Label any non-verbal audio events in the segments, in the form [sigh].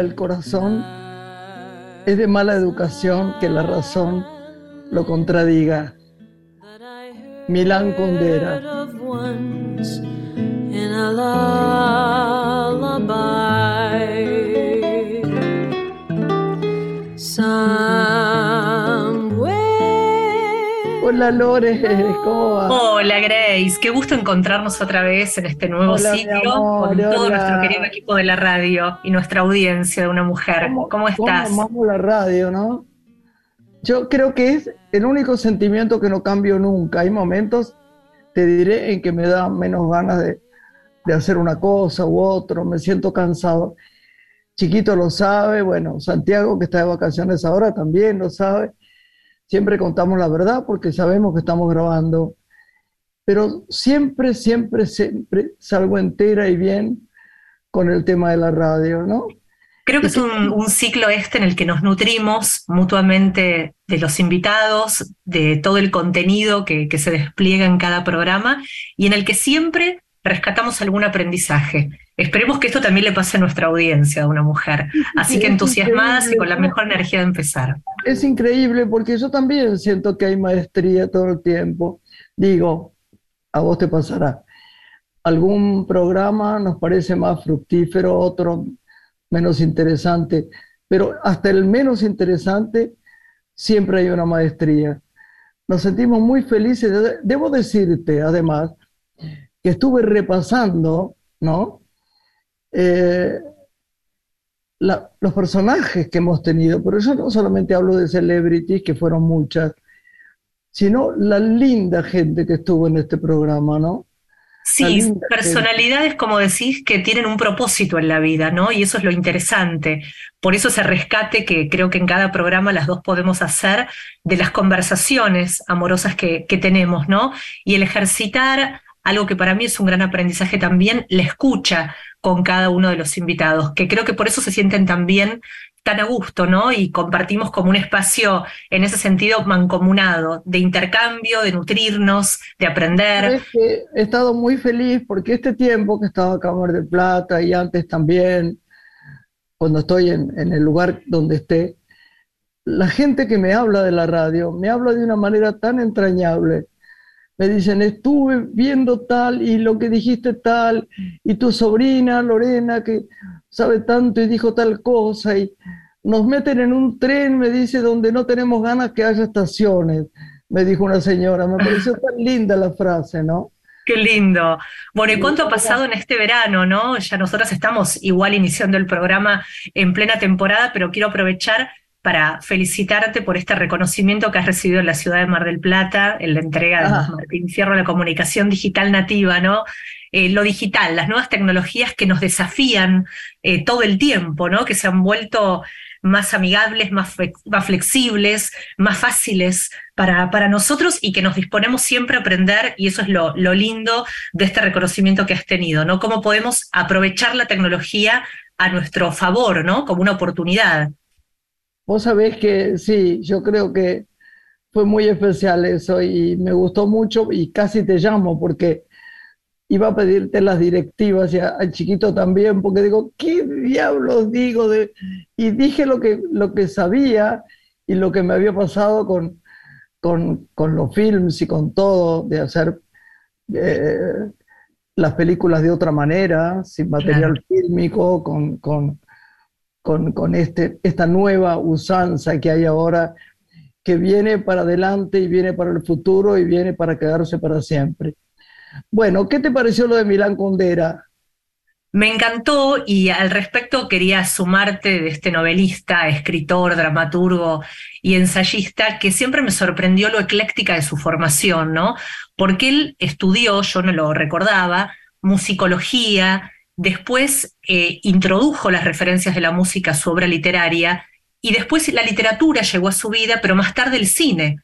El corazón, es de mala educación que la razón lo contradiga. Milán Kundera. Hola Lore, [laughs] ¿cómo va? Hola Grace, qué gusto encontrarnos otra vez en este nuevo sitio con todo nuestro querido equipo de la radio y nuestra audiencia de una mujer. ¿Cómo, estás? ¿Cómo amamos la radio, no? Yo creo que es el único sentimiento que no cambio nunca. Hay momentos, te diré, en que me da menos ganas de, de hacer una cosa u otro, me siento cansado. Chiquito lo sabe, bueno, Santiago que está de vacaciones ahora también lo sabe siempre contamos la verdad porque sabemos que estamos grabando, pero siempre, siempre, siempre salgo entera y bien con el tema de la radio, ¿no? Creo que es un, ciclo este en el que nos nutrimos mutuamente de los invitados, de todo el contenido que, que se despliega en cada programa y en el que siempre rescatamos algún aprendizaje. Esperemos que esto también le pase a nuestra audiencia, a una mujer. Así que entusiasmadas y con la mejor energía de empezar. Es increíble porque yo también siento que hay maestría todo el tiempo. Digo, a vos te pasará. Algún programa nos parece más fructífero, otro menos interesante, pero hasta el menos interesante siempre hay una maestría. Nos sentimos muy felices. Debo decirte, además, que estuve repasando, ¿no? Eh, los personajes que hemos tenido, pero yo no solamente hablo de celebrities, que fueron muchas, sino la linda gente que estuvo en este programa, ¿no? Sí, personalidades, como decís, que tienen un propósito en la vida, ¿no? Y eso es lo interesante. Por eso ese rescate que creo que en cada programa las dos podemos hacer de las conversaciones amorosas que, que tenemos, ¿no? Y el ejercitar algo que para mí es un gran aprendizaje también, la escucha con cada uno de los invitados, que creo que por eso se sienten también tan a gusto, ¿no? Y compartimos como un espacio en ese sentido mancomunado, de intercambio, de nutrirnos, de aprender. he estado muy feliz porque este tiempo que he estado acá en Mar del Plata y antes también, cuando estoy en el lugar donde esté, la gente que me habla de la radio me habla de una manera tan entrañable me dicen, estuve viendo tal y lo que dijiste tal, y tu sobrina Lorena que sabe tanto y dijo tal cosa, y nos meten en un tren, me dice, donde no tenemos ganas que haya estaciones, me dijo una señora, me pareció tan linda la frase, ¿no? Qué lindo. Bueno, ¿y cuánto ha pasado en este verano, no? Ya nosotras estamos igual iniciando el programa en plena temporada, pero quiero aprovechar para felicitarte por este reconocimiento que has recibido en la ciudad de Mar del Plata, en la entrega de ah. Martín Fierro, la comunicación digital nativa, ¿no? Eh, lo digital, las nuevas tecnologías que nos desafían eh, todo el tiempo, ¿no? Que se han vuelto más amigables, más, más flexibles, más fáciles para, para, nosotros y que nos disponemos siempre a aprender y eso es lo, lo lindo de este reconocimiento que has tenido, ¿no? Cómo podemos aprovechar la tecnología a nuestro favor, ¿no? Como una oportunidad. Vos sabés que sí, yo creo que fue muy especial eso y me gustó mucho y casi te llamo porque iba a pedirte las directivas y al chiquito también, porque digo, ¿qué diablos digo? De... Y dije lo que, lo que sabía y lo que me había pasado con, con, con los films y con todo, de hacer eh, las películas de otra manera, sin material fílmico, con, con, con, este, esta nueva usanza que hay ahora, que viene para adelante y viene para el futuro y viene para quedarse para siempre. Bueno, ¿qué te pareció lo de Milán Kundera? Me encantó y al respecto quería sumarte de este novelista, escritor, dramaturgo y ensayista que siempre me sorprendió lo ecléctica de su formación, ¿no? Porque él estudió, yo no lo recordaba, musicología, después eh, introdujo las referencias de la música a su obra literaria y después la literatura llegó a su vida, pero más tarde el cine.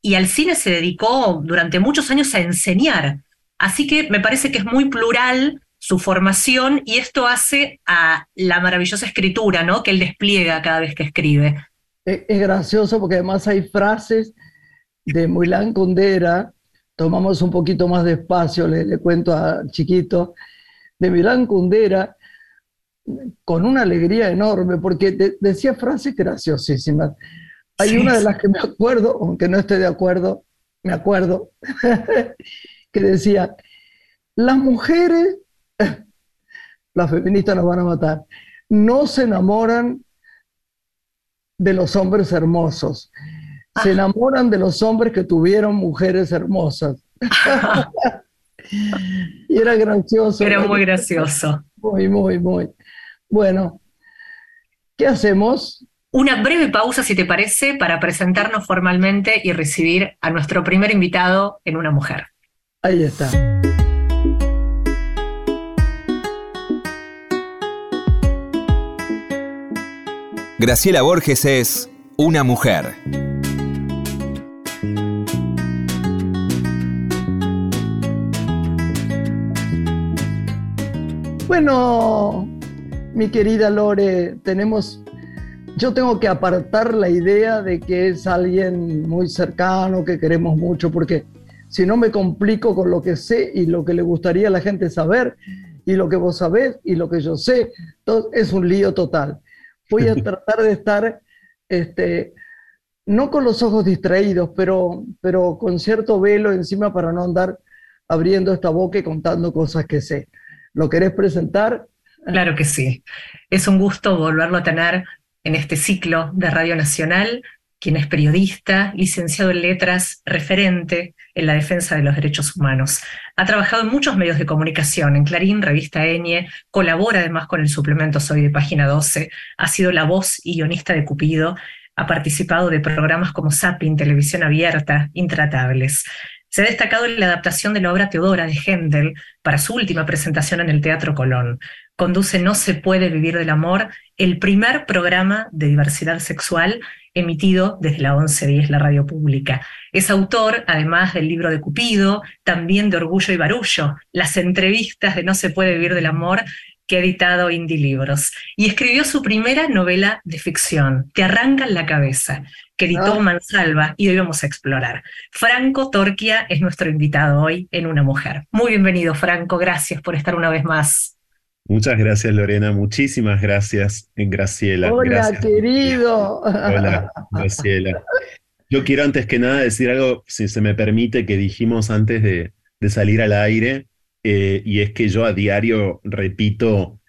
Y al cine se dedicó durante muchos años a enseñar. Así que me parece que es muy plural su formación y esto hace a la maravillosa escritura ¿no? que él despliega cada vez que escribe. Es, gracioso porque además hay frases de Milán Kundera, tomamos un poquito más de espacio, le, le cuento a Chiquito, de Milán Kundera, con una alegría enorme, porque decía frases graciosísimas. Hay una de las que me acuerdo, aunque no esté de acuerdo, me acuerdo, [laughs] que decía, las mujeres, [laughs] las feministas nos van a matar, no se enamoran de los hombres hermosos, se ah. enamoran de los hombres que tuvieron mujeres hermosas. [laughs] y era gracioso. Era muy gracioso. Muy, muy, muy. Bueno, ¿qué hacemos? Una breve pausa, si te parece, para presentarnos formalmente y recibir a nuestro primer invitado en Una Mujer. Ahí está. Graciela Borges es una mujer. Bueno, mi querida Lore, tenemos yo tengo que apartar la idea de que es alguien muy cercano, que queremos mucho, porque si no me complico con lo que sé y lo que le gustaría a la gente saber, y lo que vos sabés y lo que yo sé, es un lío total. Voy a [laughs] tratar de estar, este, no con los ojos distraídos, pero, pero con cierto velo encima para no andar abriendo esta boca y contando cosas que sé. ¿Lo querés presentar? Claro que sí. Es un gusto volverlo a tener en este ciclo de Radio Nacional, quien es periodista, licenciado en letras, referente en la defensa de los derechos humanos. Ha trabajado en muchos medios de comunicación, en Clarín, Revista Eñe, colabora además con el suplemento Soy de Página 12, ha sido la voz y guionista de Cupido, ha participado de programas como Zapping, Televisión Abierta, Intratables. Se ha destacado en la adaptación de la obra Teodora de Händel para su última presentación en el Teatro Colón conduce No se puede vivir del amor, el primer programa de diversidad sexual emitido desde la 1110, la radio pública. Es autor, además del libro de Cupido, también de Orgullo y Barullo, las entrevistas de No se puede vivir del amor, que ha editado Indie Libros. Y escribió su primera novela de ficción, Te arrancan la cabeza, que editó ah. Mansalva y hoy vamos a explorar. Franco Torquia es nuestro invitado hoy en Una Mujer. Muy bienvenido, Franco. Gracias por estar una vez más. Muchas gracias, Lorena. Muchísimas gracias, Graciela. Hola, querido. Hola, Graciela. Yo quiero antes que nada decir algo, si se me permite, que dijimos antes de, salir al aire, eh, y es que yo a diario repito,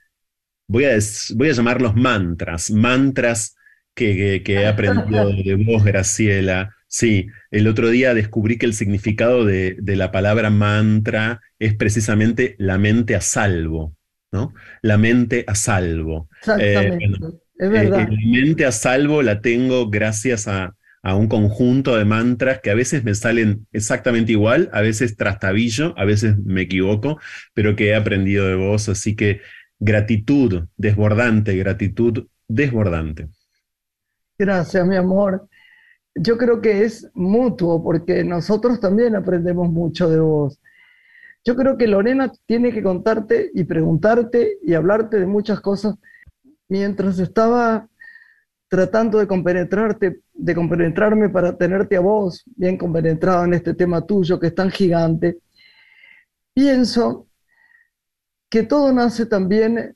voy a, voy a llamarlos mantras, mantras que, he aprendido [laughs] de vos, Graciela. Sí, el otro día descubrí que el significado de, de la palabra mantra es precisamente la mente a salvo. La mente a salvo. Exactamente, eh, es verdad. Eh, la mente a salvo la tengo gracias a, un conjunto de mantras que a veces me salen exactamente igual, a veces trastabillo, a veces me equivoco, pero que he aprendido de vos, así que gratitud desbordante, gratitud desbordante. Gracias, mi amor. Yo creo que es mutuo porque nosotros también aprendemos mucho de vos. Yo creo que Lorena tiene que contarte y preguntarte y hablarte de muchas cosas mientras estaba tratando de compenetrarte, de compenetrarme para tenerte a vos bien compenetrado en este tema tuyo que es tan gigante. Pienso que todo nace también,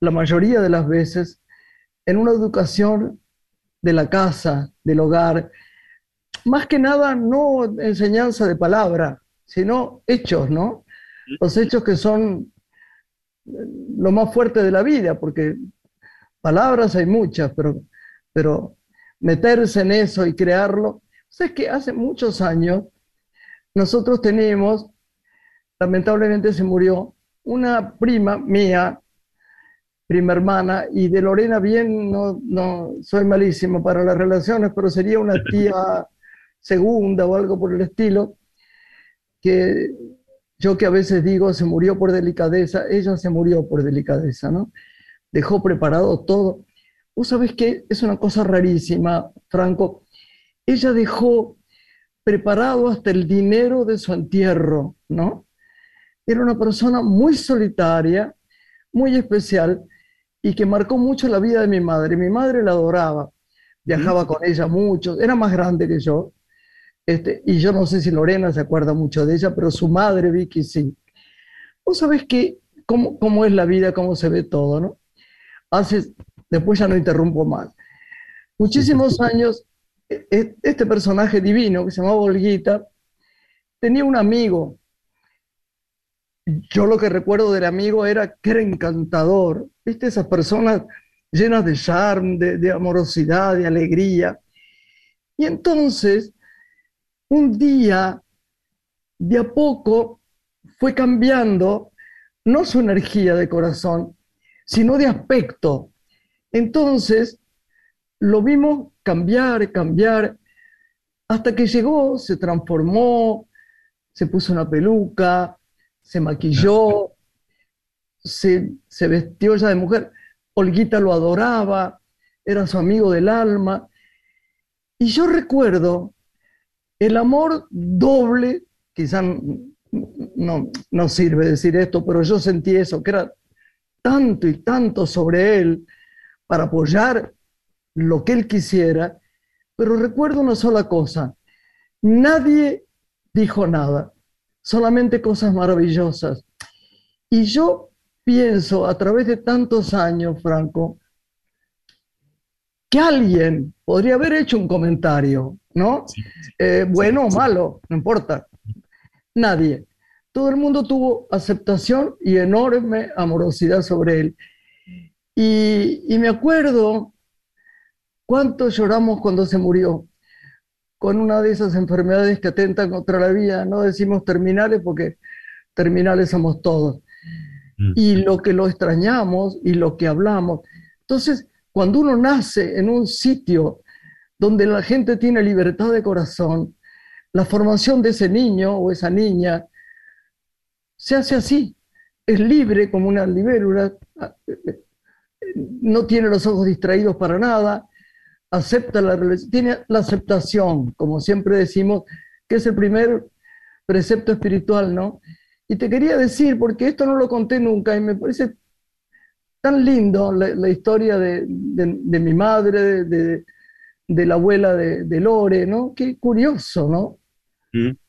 la mayoría de las veces, en una educación de la casa, del hogar, más que nada no enseñanza de palabra, sino hechos, ¿no? Los hechos que son lo más fuerte de la vida, porque palabras hay muchas, pero, pero meterse en eso y crearlo. O sea, es que hace muchos años nosotros teníamos, lamentablemente se murió, una prima mía, prima hermana, y de Lorena bien, no, no soy malísimo para las relaciones, pero sería una [laughs] tía segunda o algo por el estilo, que yo que a veces digo se murió por delicadeza, ella se murió por delicadeza, ¿no? Dejó preparado todo. Vos sabés que es una cosa rarísima, Franco. Ella dejó preparado hasta el dinero de su entierro, ¿no? Era una persona muy solitaria, muy especial y que marcó mucho la vida de mi madre. Mi madre la adoraba, viajaba con ella mucho, era más grande que yo, este, y yo no sé si Lorena se acuerda mucho de ella, pero su madre, Vicky, sí. Vos sabés que cómo, cómo es la vida, cómo se ve todo, ¿no? Después ya no interrumpo más. Muchísimos [laughs] años, e, e, este personaje divino que se llamaba Olguita, tenía un amigo. Yo lo que recuerdo del amigo era que era encantador. ¿Viste? Esas personas llenas de charme, de, de amorosidad, de alegría. Y entonces, un día, de a poco, fue cambiando no su energía de corazón, sino de aspecto. Entonces, lo vimos cambiar, cambiar, hasta que llegó, se transformó, se puso una peluca, se maquilló, se, se vestió ya de mujer. Olguita lo adoraba, era su amigo del alma. Y yo recuerdo el amor doble, quizá no, no sirve decir esto, pero yo sentí eso, que era tanto y tanto sobre él para apoyar lo que él quisiera, pero recuerdo una sola cosa, nadie dijo nada, solamente cosas maravillosas. Y yo pienso, a través de tantos años, Franco, que alguien podría haber hecho un comentario, ¿no? Eh, bueno o malo, no importa. Nadie. Todo el mundo tuvo aceptación y enorme amorosidad sobre él. Y, y me acuerdo cuánto lloramos cuando se murió con una de esas enfermedades que atentan contra la vida. No decimos terminales porque terminales somos todos. Mm. Y lo que lo extrañamos y lo que hablamos. Entonces, cuando uno nace en un sitio donde la gente tiene libertad de corazón, la formación de ese niño o esa niña se hace así. Es libre como una libélula, no tiene los ojos distraídos para nada, acepta la tiene la aceptación, como siempre decimos, que es el primer precepto espiritual, ¿no? Y te quería decir, porque esto no lo conté nunca y me parece tan lindo la, historia de, mi madre, de, la abuela de, Lore, ¿no? Qué curioso, ¿no? Mm.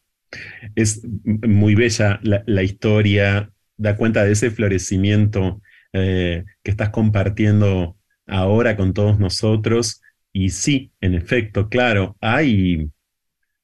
Es muy bella la, historia, da cuenta de ese florecimiento eh, que estás compartiendo ahora con todos nosotros. Y sí, en efecto, claro, hay,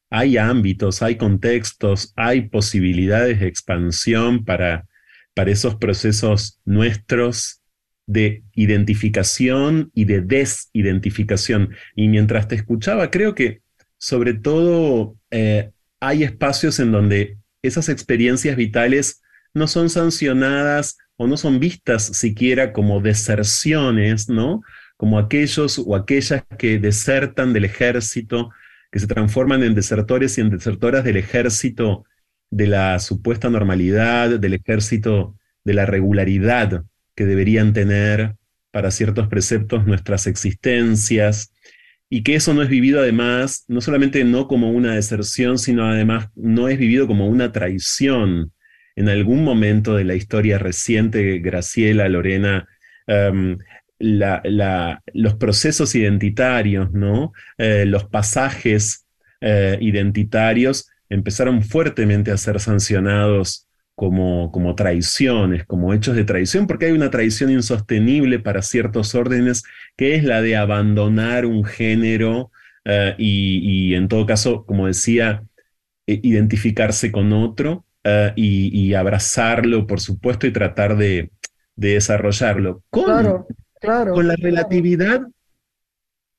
hay ámbitos, hay contextos, hay posibilidades de expansión para, para esos procesos nuestros de identificación y de desidentificación. Y mientras te escuchaba, creo que sobre todo eh, hay espacios en donde esas experiencias vitales no son sancionadas o no son vistas siquiera como deserciones, ¿no? Como aquellos o aquellas que desertan del ejército, que se transforman en desertores y en desertoras del ejército de la supuesta normalidad, del ejército de la regularidad, que deberían tener para ciertos preceptos nuestras existencias, y que eso no es vivido además, no solamente no como una deserción, sino además no es vivido como una traición. En algún momento de la historia reciente, Graciela, Lorena, em, los procesos identitarios, ¿no? Eh, los pasajes eh, identitarios empezaron fuertemente a ser sancionados como, como traiciones, como hechos de traición, porque hay una traición insostenible para ciertos órdenes, que es la de abandonar un género eh, y, en todo caso, como decía, eh, identificarse con otro eh, y, abrazarlo, por supuesto, y tratar de, desarrollarlo. Con, claro, claro, con la relatividad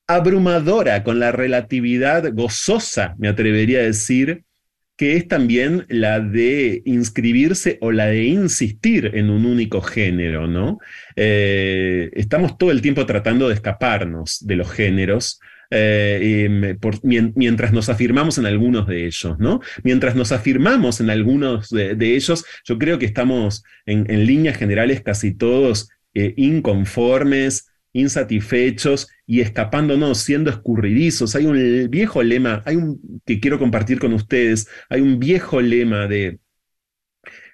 abrumadora, con la relatividad gozosa, me atrevería a decir, que es también la de inscribirse o la de insistir en un único género, ¿no? Eh, estamos todo el tiempo tratando de escaparnos de los géneros. Eh, mientras nos afirmamos en algunos de ellos, ¿no? Mientras nos afirmamos en algunos de, ellos, yo creo que estamos en, líneas generales casi todos eh, inconformes, insatisfechos y escapándonos, siendo escurridizos. Hay un viejo lema, hay un que quiero compartir con ustedes, hay un viejo lema de,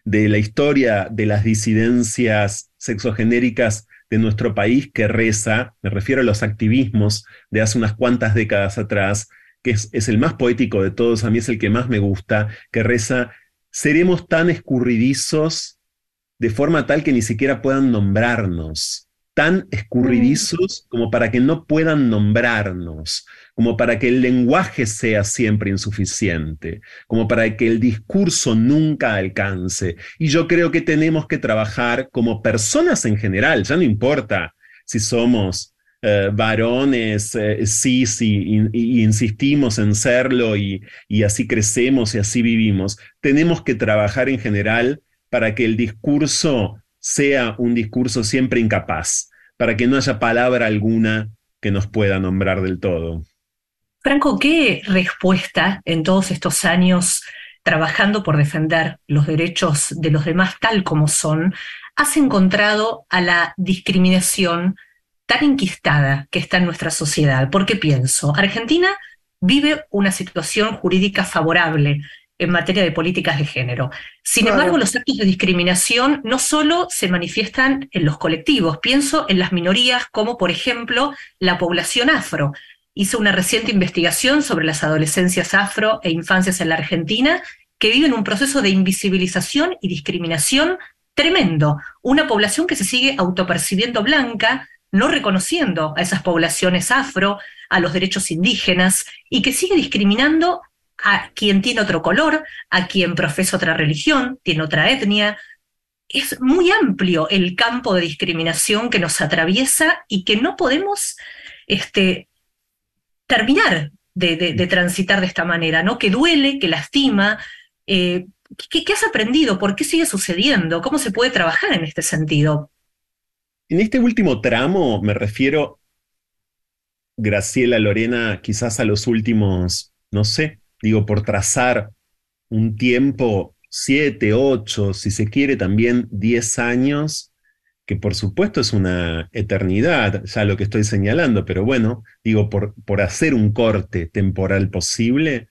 de la historia de las disidencias sexogenéricas de nuestro país que reza, me refiero a los activismos de hace unas cuantas décadas atrás, que es, es el más poético de todos, a mí es el que más me gusta, que reza, seremos tan escurridizos de forma tal que ni siquiera puedan nombrarnos tan escurridizos como para que no puedan nombrarnos, como para que el lenguaje sea siempre insuficiente, como para que el discurso nunca alcance. Y yo creo que tenemos que trabajar como personas en general, ya no importa si somos eh, varones eh, sí, sí, y, insistimos en serlo y, y así crecemos y así vivimos. Tenemos que trabajar en general para que el discurso sea un discurso siempre incapaz, para que no haya palabra alguna que nos pueda nombrar del todo. Franco, ¿qué respuesta en todos estos años trabajando por defender los derechos de los demás tal como son, has encontrado a la discriminación tan enquistada que está en nuestra sociedad? Porque pienso, Argentina vive una situación jurídica favorable en materia de políticas de género. Sin embargo, los actos de discriminación no solo se manifiestan en los colectivos, pienso en las minorías como por ejemplo la población afro. Hice una reciente investigación sobre las adolescencias afro e infancias en la Argentina que viven un proceso de invisibilización y discriminación tremendo. Una población que se sigue autopercibiendo blanca, no reconociendo a esas poblaciones afro, a los derechos indígenas, y que sigue discriminando a quien tiene otro color, a quien profesa otra religión, tiene otra etnia. Es muy amplio el campo de discriminación que nos atraviesa y que no podemos este, terminar de, transitar de esta manera, ¿no? Que duele, que lastima. Eh, ¿qué, ¿Qué has aprendido? ¿Por qué sigue sucediendo? ¿Cómo se puede trabajar en este sentido? En este último tramo me refiero, Graciela, Lorena, quizás a los últimos, no sé, digo, por trazar un tiempo, siete, ocho, si se quiere también diez años, que por supuesto es una eternidad, ya lo que estoy señalando, pero bueno, digo, por, por hacer un corte temporal posible,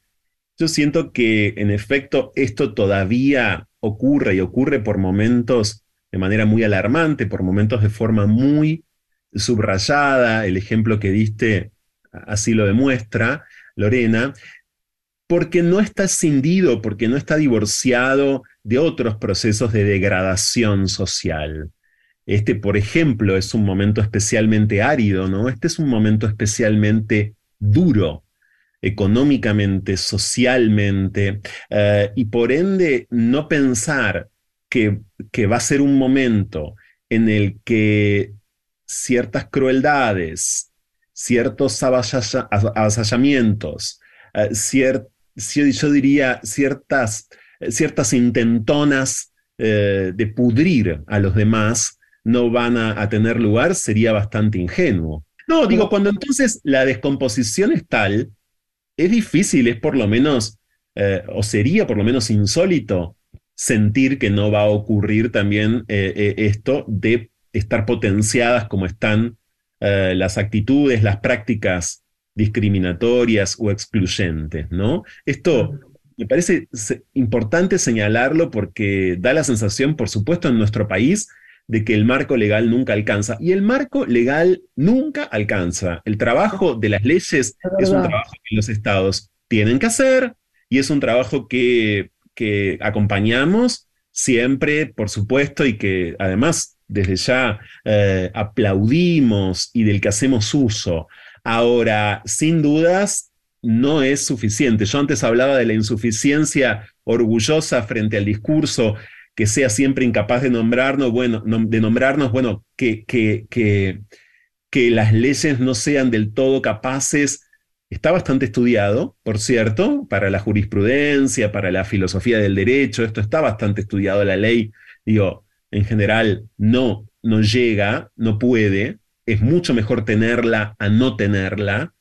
yo siento que en efecto esto todavía ocurre y ocurre por momentos de manera muy alarmante, por momentos de forma muy subrayada, el ejemplo que diste así lo demuestra, Lorena, porque no está escindido, porque no está divorciado de otros procesos de degradación social. Este, por ejemplo, es un momento especialmente árido, ¿no? Este es un momento especialmente duro, económicamente, socialmente, eh, y por ende no pensar que, va a ser un momento en el que ciertas crueldades, ciertos avasallamientos, uh, yo diría, ciertas, ciertas intentonas eh, de pudrir a los demás no van a, tener lugar, sería bastante ingenuo. No, digo, cuando entonces la descomposición es tal, es difícil, es por lo menos, eh, o sería por lo menos insólito, sentir que no va a ocurrir también eh, esto de estar potenciadas como están las actitudes, las prácticas discriminatorias o excluyentes, ¿no? Esto me parece importante señalarlo porque da la sensación, por supuesto, en nuestro país, de que el marco legal nunca alcanza. Y el marco legal nunca alcanza. El trabajo de las leyes es un trabajo que los estados tienen que hacer y es un trabajo que, que acompañamos siempre, por supuesto, y que además desde ya eh, aplaudimos y del que hacemos uso. Ahora, sin dudas, no es suficiente. Yo antes hablaba de la insuficiencia orgullosa frente al discurso que sea siempre incapaz de nombrarnos, bueno, de nombrarnos, bueno, que, que, que, que las leyes no sean del todo capaces Está bastante estudiado, por cierto, para la jurisprudencia, para la filosofía del derecho, esto está bastante estudiado, la ley, digo, en general no, no llega, no puede, es mucho mejor tenerla a no tenerla,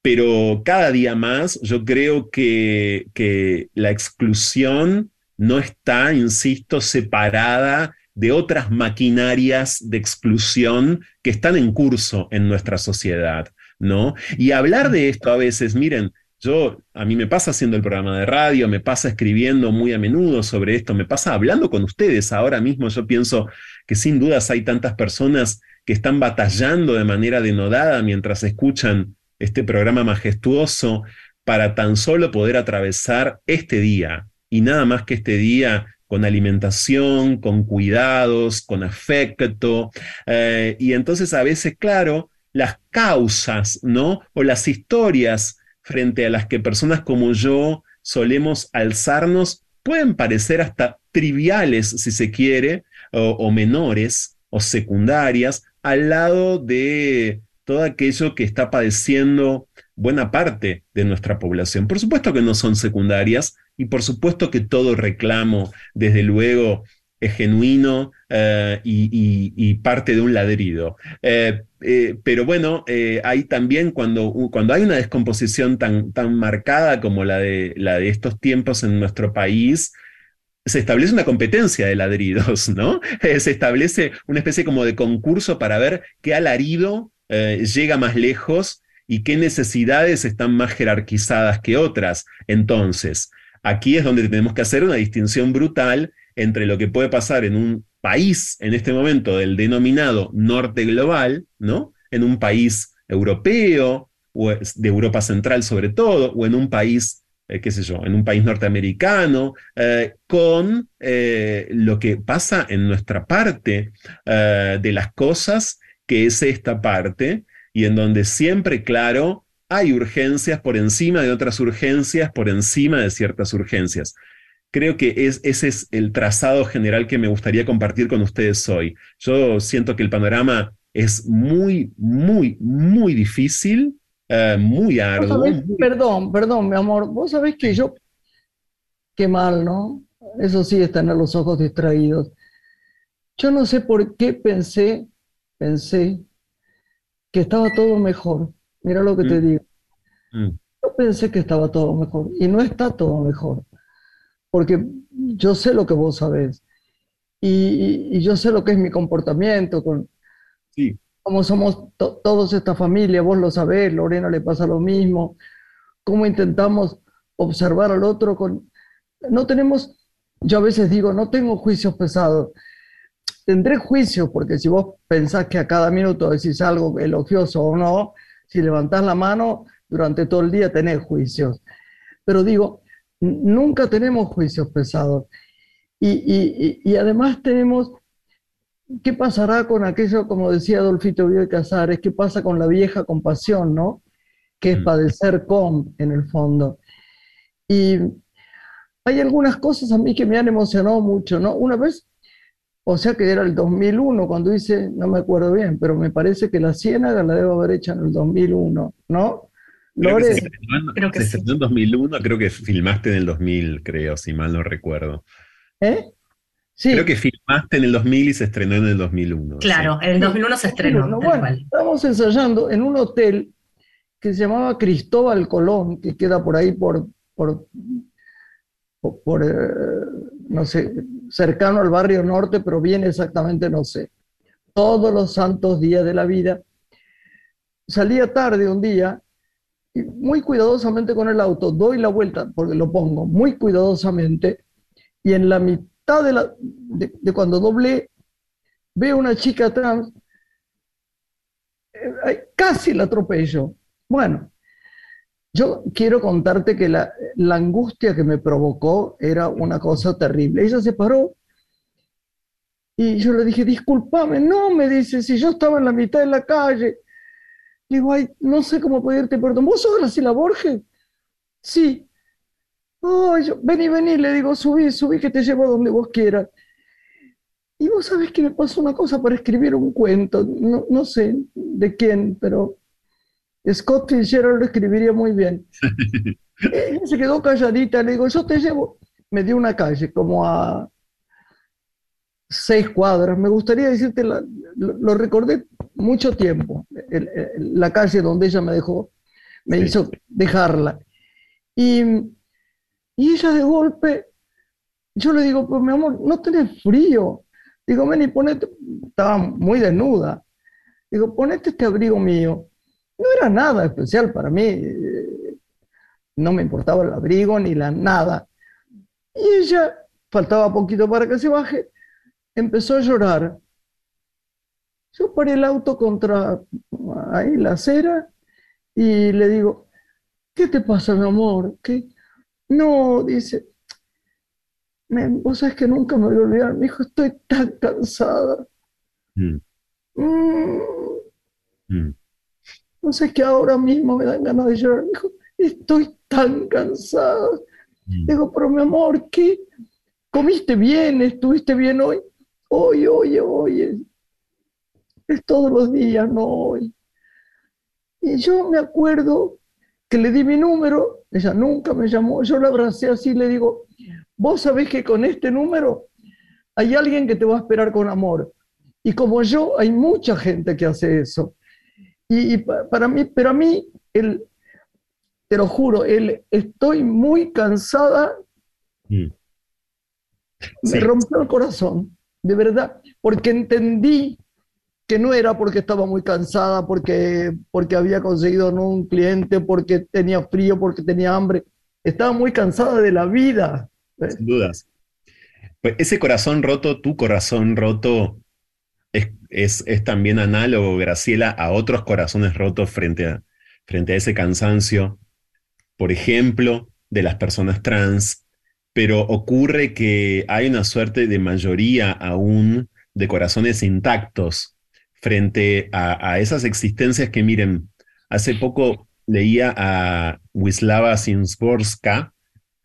pero cada día más yo creo que, que la exclusión no está, insisto, separada de otras maquinarias de exclusión que están en curso en nuestra sociedad, ¿no? Y hablar de esto a veces, miren, yo, a mí me pasa haciendo el programa de radio, me pasa escribiendo muy a menudo sobre esto, me pasa hablando con ustedes. Ahora mismo yo pienso que sin dudas hay tantas personas que están batallando de manera denodada mientras escuchan este programa majestuoso para tan solo poder atravesar este día y nada más que este día con alimentación, con cuidados, con afecto. Eh, y entonces a veces, claro, las causas, ¿no? O las historias frente a las que personas como yo solemos alzarnos pueden parecer hasta triviales, si se quiere, o menores o secundarias, al lado de todo aquello que está padeciendo buena parte de nuestra población. Por supuesto que no son secundarias y por supuesto que todo reclamo, desde luego, es genuino eh, y, parte de un ladrido. Eh, eh, pero bueno, hay también cuando, cuando hay una descomposición tan, tan marcada como la de, la de estos tiempos en nuestro país, se establece una competencia de ladridos, ¿no? se establece una especie como de concurso para ver qué alarido eh, llega más lejos y qué necesidades están más jerarquizadas que otras. Entonces, aquí es donde tenemos que hacer una distinción brutal entre lo que puede pasar en un país en este momento del denominado norte global, ¿no? En un país europeo, o de Europa Central sobre todo, o en un país, eh, qué sé yo, en un país norteamericano, eh, con lo que pasa en nuestra parte de las cosas que es esta parte, y en donde siempre, claro, hay urgencias por encima de otras urgencias, por encima de ciertas urgencias. Creo que es, ese es el trazado general que me gustaría compartir con ustedes hoy. Yo siento que el panorama es muy, muy, muy difícil, eh, muy arduo. Perdón, perdón, mi amor, vos sabés que yo, qué mal, ¿no? Eso sí, es tener los ojos distraídos. Yo no sé por qué pensé pensé que estaba todo mejor. Mira lo que te mm. digo. Mm. Yo pensé que estaba todo mejor y no está todo mejor, porque yo sé lo que vos sabés y, yo sé lo que es mi comportamiento, con, sí. Cómo somos todos esta familia, vos lo sabés, Lorena le pasa lo mismo, cómo intentamos observar al otro con... No tenemos, yo a veces digo, no tengo juicios pesados, tendré juicio, porque si vos pensás que a cada minuto decís algo elogioso o no, si levantás la mano, durante todo el día tenés juicios. Pero digo, nunca tenemos juicios pesados. Y, además tenemos, ¿qué pasará con aquello, como decía Adolfito Bioy Casares, qué pasa con la vieja compasión, ¿no? Que es mm. padecer con, en el fondo. Y hay algunas cosas a mí que me han emocionado mucho, ¿no? Una vez o sea que era el 2001 cuando hice, no me acuerdo bien, pero me parece que la Ciénaga la debo haber hecho en el 2001, ¿no? Creo que se creo que se estrenó en 2001, creo que filmaste en el 2000, creo, si mal no recuerdo. ¿Eh? Sí. Creo que filmaste en el 2000 y se estrenó en el 2001. Claro, en el 2001 se estrenó. bueno, estábamos ensayando en un hotel que se llamaba Cristóbal Colón, que queda por ahí por, por, por, eh, no sé, cercano al barrio norte, pero bien exactamente no sé. Todos los santos días de la vida. Salía tarde un día y muy cuidadosamente con el auto doy la vuelta, porque lo pongo muy cuidadosamente, y en la mitad de, la, de, cuando doblé, veo una chica trans, eh, casi la atropello. Bueno, yo quiero contarte que la, angustia que me provocó era una cosa terrible. Ella se paró y yo le dije, discúlpame, no, me dice, si yo estaba en la mitad de la calle. Digo, ay, no sé cómo pedirte perdón. ¿Vos sos Graciela Borges? Sí. Ay, yo, vení, vení, le digo, subí, subí que te llevo a donde vos quieras. Y vos sabés que me pasó una cosa para escribir un cuento, no, no sé de quién, pero Scott Fitzgerald lo escribiría muy bien. Ella [laughs] se quedó calladita, le digo, yo te llevo. Me dio una calle, como a seis cuadras. Me gustaría decirte, lo, recordé mucho tiempo, la calle donde ella me dejó, me hizo dejarla. Y, y ella de golpe, yo le digo, pues mi amor, no tenés frío. Digo, ven y ponete, estaba muy desnuda. Digo, ponete este abrigo mío no era nada especial para mí. No me importaba el abrigo ni la nada. Y ella, faltaba poquito para que se baje, empezó a llorar. Yo paré el auto contra ahí la acera y le digo, ¿qué te pasa, mi amor? ¿Qué? No, dice, vos sabés que nunca me voy a olvidar, me dijo, estoy tan cansada. Mm. Mm. Mm. No sé, que ahora mismo me dan ganas de llorar. Me dijo, estoy tan cansada. Digo, pero mi amor, ¿qué? ¿Comiste bien? ¿Estuviste bien hoy? Hoy, hoy, hoy. Es todos los días, no hoy. Y yo me acuerdo que le di mi número, ella nunca me llamó, yo la abracé así y le digo, vos sabés que con este número hay alguien que te va a esperar con amor. Y como yo, hay mucha gente que hace eso. Y, para mí, pero a mí, el, te lo juro, el estoy muy cansada, mm. me rompió el corazón, de verdad, porque entendí que no era porque estaba muy cansada, porque, porque había conseguido ¿no? un cliente, porque tenía frío, porque tenía hambre. Estaba muy cansada de la vida. Sin dudas. Pues ese corazón roto, tu corazón roto, es, es, también análogo, Graciela, a otros corazones rotos frente a, frente a ese cansancio, por ejemplo, de las personas trans, pero ocurre que hay una suerte de mayoría aún de corazones intactos frente a, esas existencias que, miren, hace poco leía a Wisława Szymborska,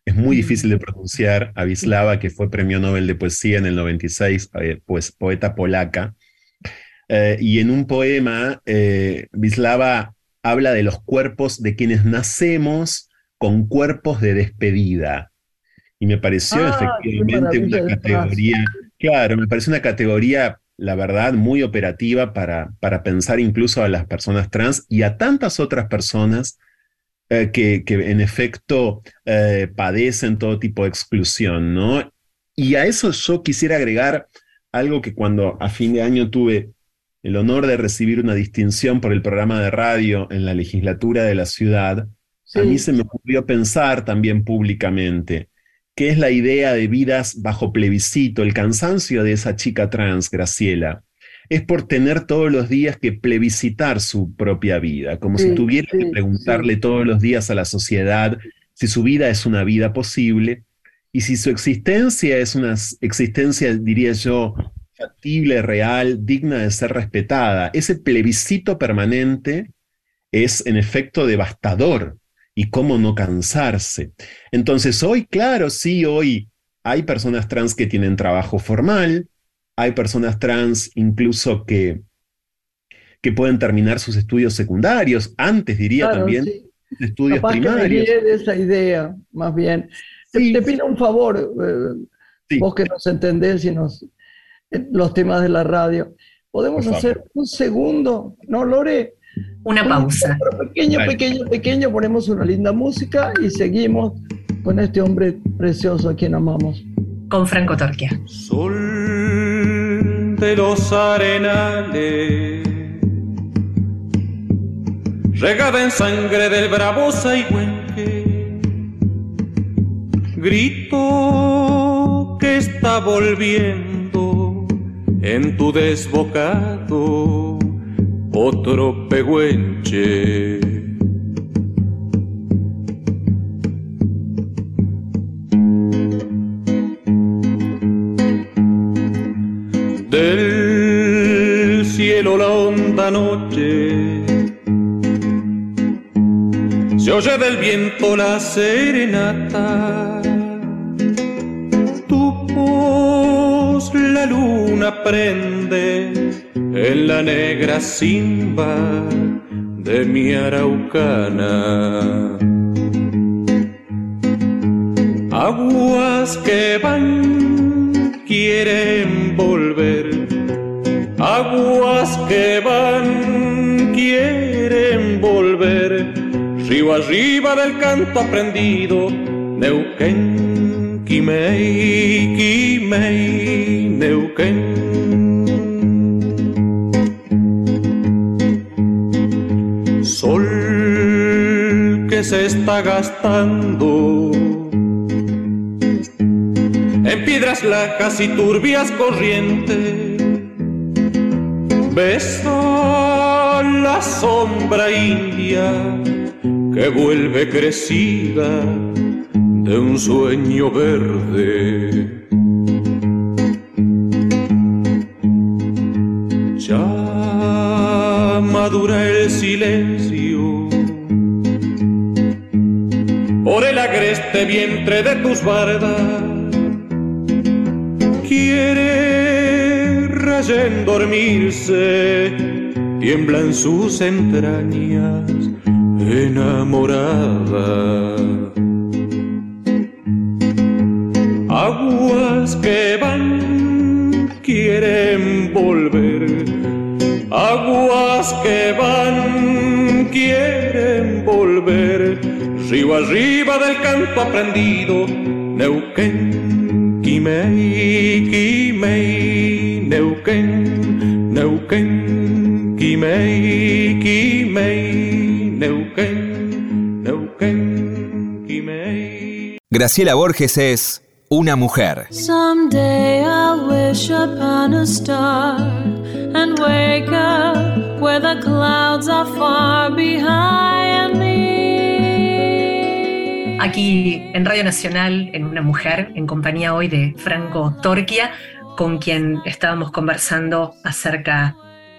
es muy difícil de pronunciar, a Wisława, que fue premio Nobel de Poesía en el 96, eh, pues poeta polaca, eh, y en un poema, eh, Wisława habla de los cuerpos de quienes nacemos con cuerpos de despedida. Y me pareció ah, efectivamente una categoría, claro, me pareció una categoría la verdad, muy operativa para, para pensar incluso a las personas trans y a tantas otras personas eh, que, que, en efecto eh, padecen todo tipo de exclusión, ¿no? Y a eso yo quisiera agregar algo que cuando a fin de año tuve el honor de recibir una distinción por el programa de radio en la legislatura de la ciudad, a mí se me ocurrió pensar también públicamente ¿Qué es la idea de vidas bajo plebiscito, el cansancio de esa chica trans, Graciela. Es por tener todos los días que plebiscitar su propia vida, como si tuviera que preguntarle todos los días a la sociedad si su vida es una vida posible y si su existencia es una existencia, diría yo, factible, real, digna de ser respetada. Ese plebiscito permanente es en efecto devastador y cómo no cansarse. Entonces, hoy, claro, sí, hoy hay personas trans que tienen trabajo formal, hay personas trans incluso que, que pueden terminar sus estudios secundarios, antes diría también estudios primarios. Que esa idea, más bien. Te pido un favor, eh, vos que nos entendés y nos, los temas de la radio. ¿Podemos hacer un segundo? ¿No, Lore? Una pausa. Pequeño, pequeño, pequeño, ponemos una linda música y seguimos con este hombre precioso a quien amamos. Con Franco Torquia. Sol de los arenales, regada en sangre del bravo Saigüenque, grito que está volviendo en tu desbocado otro pehuenche. Del cielo la honda noche se oye del viento la serenata. Tu voz la luna prende en la negra simba de mi araucana. Aguas que van, quieren volver. Aguas que van, quieren volver. Río arriba del canto aprendido, Neuquén, Quimei, Quimei, Neuquén. Se está gastando en piedras lajas y turbias corrientes. Besa la sombra india que vuelve crecida de un sueño verde. Ya madura el silencio agreste vientre de tus bardas. Quiere rayen dormirse, tiembla en sus entrañas enamorada. Aguas que van, quieren volver. Aguas que van, quieren volver. Río arriba del canto aprendido, Neuquén, Quimei, Quimei, Neuquén, Neuquén, Quimei, Quimei, Neuquén, Neuquén, Quimei. Graciela Borges es una mujer. Someday I'll wish upon a star and wake up where the clouds are far behind me. Aquí en Radio Nacional, en Una Mujer, en compañía hoy de Franco Torquia, con quien estábamos conversando acerca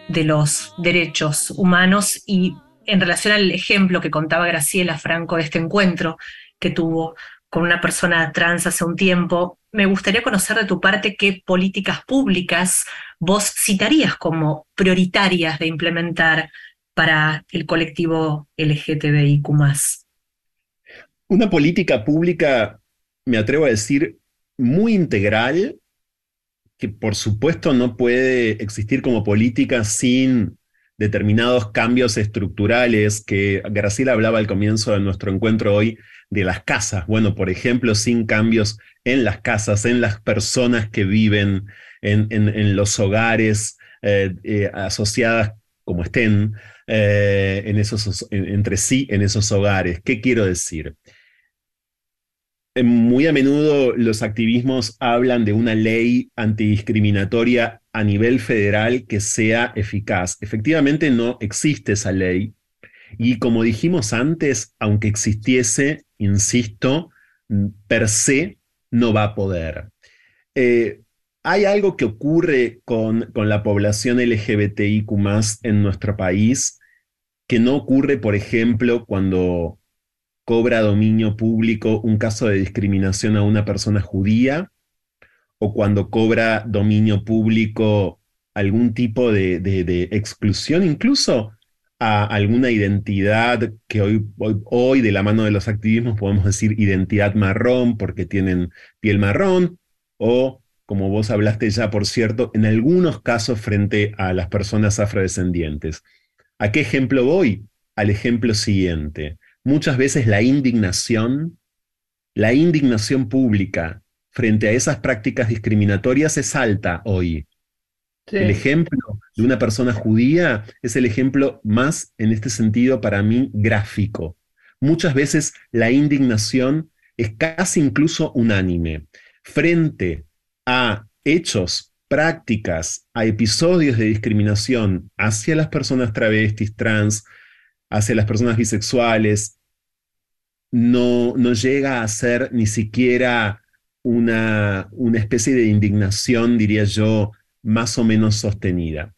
de los derechos humanos y en relación al ejemplo que contaba Graciela Franco de este encuentro que tuvo con una persona trans hace un tiempo, me gustaría conocer de tu parte qué políticas públicas vos citarías como prioritarias de implementar para el colectivo LGTBIQ. Una política pública, me atrevo a decir, muy integral, que por supuesto no puede existir como política sin determinados cambios estructurales que Graciela hablaba al comienzo de nuestro encuentro hoy de las casas. Bueno, por ejemplo, sin cambios en las casas, en las personas que viven en, los hogares eh, eh, asociadas como estén eh, entre sí en esos hogares. ¿Qué quiero decir? Muy a menudo los activismos hablan de una ley antidiscriminatoria a nivel federal que sea eficaz. Efectivamente no existe esa ley y como dijimos antes, aunque existiese, insisto, per se no va a poder. Eh, hay algo que ocurre con, con la población LGBTIQ en nuestro país que no ocurre, por ejemplo, cuando cobra dominio público un caso de discriminación a una persona judía o cuando cobra dominio público algún tipo de, exclusión, incluso a alguna identidad que hoy, hoy, hoy, de la mano de los activismos podemos decir identidad marrón porque tienen piel marrón, o como vos hablaste ya, por cierto, en algunos casos frente a las personas afrodescendientes. ¿A qué ejemplo voy? Al ejemplo siguiente muchas veces la indignación, la indignación pública frente a esas prácticas discriminatorias es alta hoy. El ejemplo de una persona judía es el ejemplo más, en este sentido, para mí, gráfico. Muchas veces la indignación es casi incluso unánime frente a hechos, prácticas, a episodios de discriminación hacia las personas travestis, trans, hacia las personas bisexuales, no, no llega a ser ni siquiera una, una especie de indignación, diría yo, más o menos sostenida.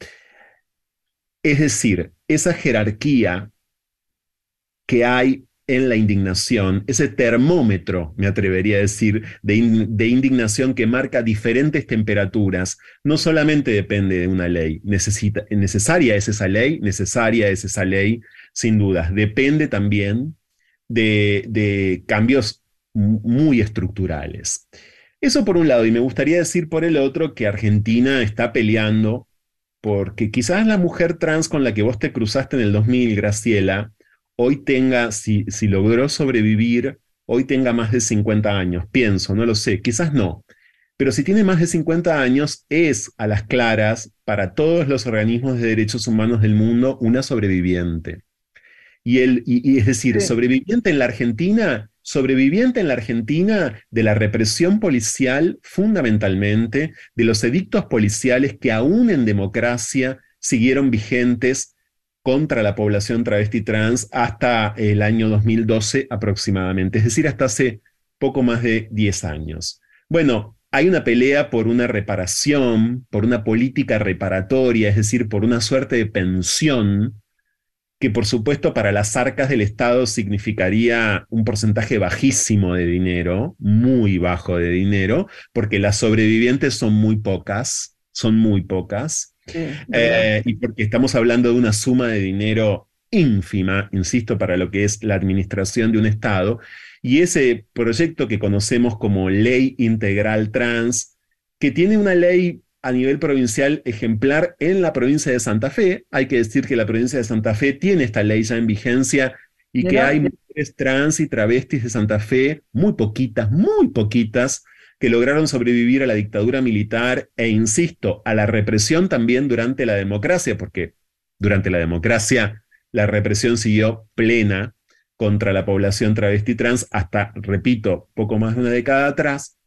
Es decir, esa jerarquía que hay en la indignación, ese termómetro, me atrevería a decir, de, indignación que marca diferentes temperaturas, no solamente depende de una ley, necesaria es esa ley, necesaria es esa ley, sin dudas, depende también de, de cambios muy estructurales. Eso por un lado, y me gustaría decir por el otro que Argentina está peleando porque quizás la mujer trans con la que vos te cruzaste en el 2000, Graciela, hoy tenga, si, si logró sobrevivir, hoy tenga más de 50 años. Pienso, no lo sé, quizás no. Pero si tiene más de 50 años, es a las claras, para todos los organismos de derechos humanos del mundo, una sobreviviente. Y, el, y, es decir, sobreviviente en la Argentina, sobreviviente en la Argentina de la represión policial fundamentalmente, de los edictos policiales que aún en democracia siguieron vigentes contra la población travesti trans hasta el año 2012 aproximadamente, es decir, hasta hace poco más de 10 años. Bueno, hay una pelea por una reparación, por una política reparatoria, es decir, por una suerte de pensión que por supuesto para las arcas del Estado significaría un porcentaje bajísimo de dinero, muy bajo de dinero, porque las sobrevivientes son muy pocas, son muy pocas, eh, y porque estamos hablando de una suma de dinero ínfima, insisto, para lo que es la administración de un Estado, y ese proyecto que conocemos como Ley Integral Trans, que tiene una ley a nivel provincial ejemplar en la provincia de Santa Fe. Hay que decir que la provincia de Santa Fe tiene esta ley ya en vigencia y que hay mujeres trans y travestis de Santa Fe, muy poquitas, muy poquitas, que lograron sobrevivir a la dictadura militar e, insisto, a la represión también durante la democracia, porque durante la democracia la represión siguió plena contra la población travesti trans hasta, repito, poco más de una década atrás.